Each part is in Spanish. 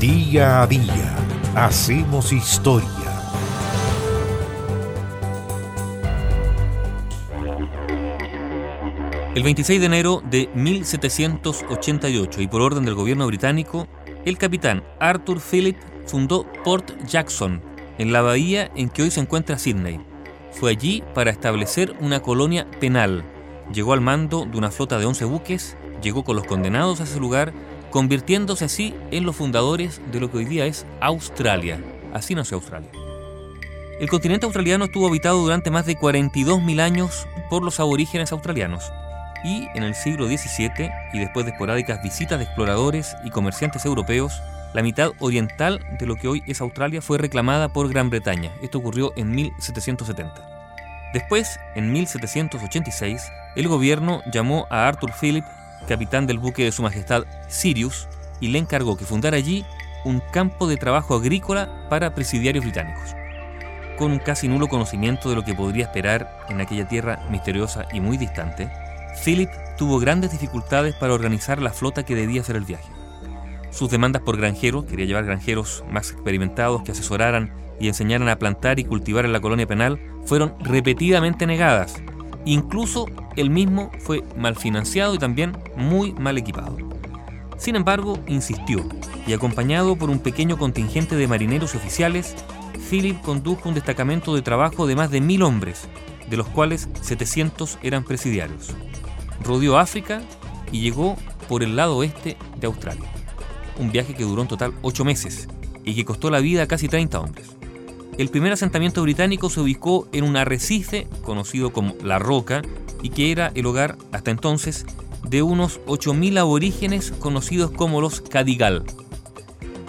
Día a día hacemos historia. El 26 de enero de 1788 y por orden del gobierno británico, el capitán Arthur Phillip fundó Port Jackson, en la bahía en que hoy se encuentra Sydney. Fue allí para establecer una colonia penal. Llegó al mando de una flota de 11 buques, llegó con los condenados a ese lugar convirtiéndose así en los fundadores de lo que hoy día es Australia. Así nació Australia. El continente australiano estuvo habitado durante más de 42.000 años por los aborígenes australianos y en el siglo XVII y después de esporádicas visitas de exploradores y comerciantes europeos, la mitad oriental de lo que hoy es Australia fue reclamada por Gran Bretaña. Esto ocurrió en 1770. Después, en 1786, el gobierno llamó a Arthur Phillip capitán del buque de Su Majestad Sirius, y le encargó que fundara allí un campo de trabajo agrícola para presidiarios británicos. Con un casi nulo conocimiento de lo que podría esperar en aquella tierra misteriosa y muy distante, Philip tuvo grandes dificultades para organizar la flota que debía hacer el viaje. Sus demandas por granjeros, quería llevar granjeros más experimentados que asesoraran y enseñaran a plantar y cultivar en la colonia penal, fueron repetidamente negadas Incluso él mismo fue mal financiado y también muy mal equipado. Sin embargo, insistió y acompañado por un pequeño contingente de marineros oficiales, Philip condujo un destacamento de trabajo de más de mil hombres, de los cuales 700 eran presidiarios. Rodeó África y llegó por el lado oeste de Australia. Un viaje que duró en total ocho meses y que costó la vida a casi 30 hombres. El primer asentamiento británico se ubicó en un arrecife conocido como La Roca y que era el hogar, hasta entonces, de unos 8.000 aborígenes conocidos como los Cadigal.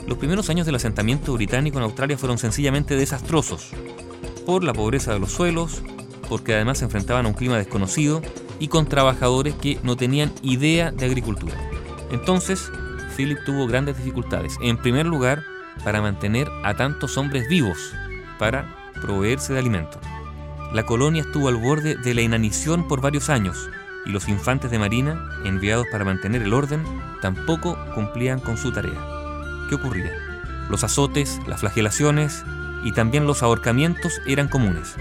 Los primeros años del asentamiento británico en Australia fueron sencillamente desastrosos, por la pobreza de los suelos, porque además se enfrentaban a un clima desconocido y con trabajadores que no tenían idea de agricultura. Entonces, Philip tuvo grandes dificultades, en primer lugar, para mantener a tantos hombres vivos, para proveerse de alimento. La colonia estuvo al borde de la inanición por varios años y los infantes de marina, enviados para mantener el orden, tampoco cumplían con su tarea. ¿Qué ocurría? Los azotes, las flagelaciones y también los ahorcamientos eran comunes.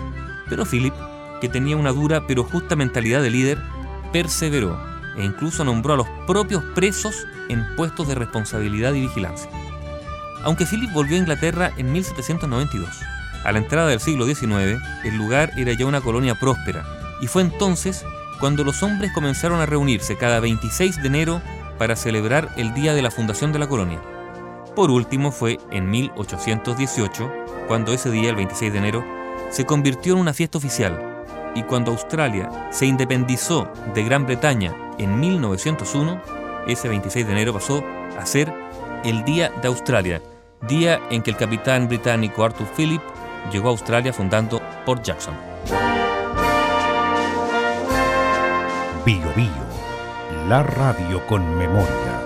Pero Philip, que tenía una dura pero justa mentalidad de líder, perseveró e incluso nombró a los propios presos en puestos de responsabilidad y vigilancia. Aunque Philip volvió a Inglaterra en 1792, a la entrada del siglo XIX, el lugar era ya una colonia próspera, y fue entonces cuando los hombres comenzaron a reunirse cada 26 de enero para celebrar el día de la fundación de la colonia. Por último fue en 1818, cuando ese día, el 26 de enero, se convirtió en una fiesta oficial, y cuando Australia se independizó de Gran Bretaña en 1901, ese 26 de enero pasó a ser el Día de Australia, día en que el capitán británico Arthur Phillip llegó a Australia fundando Port Jackson. Bio Bio, la radio con memoria.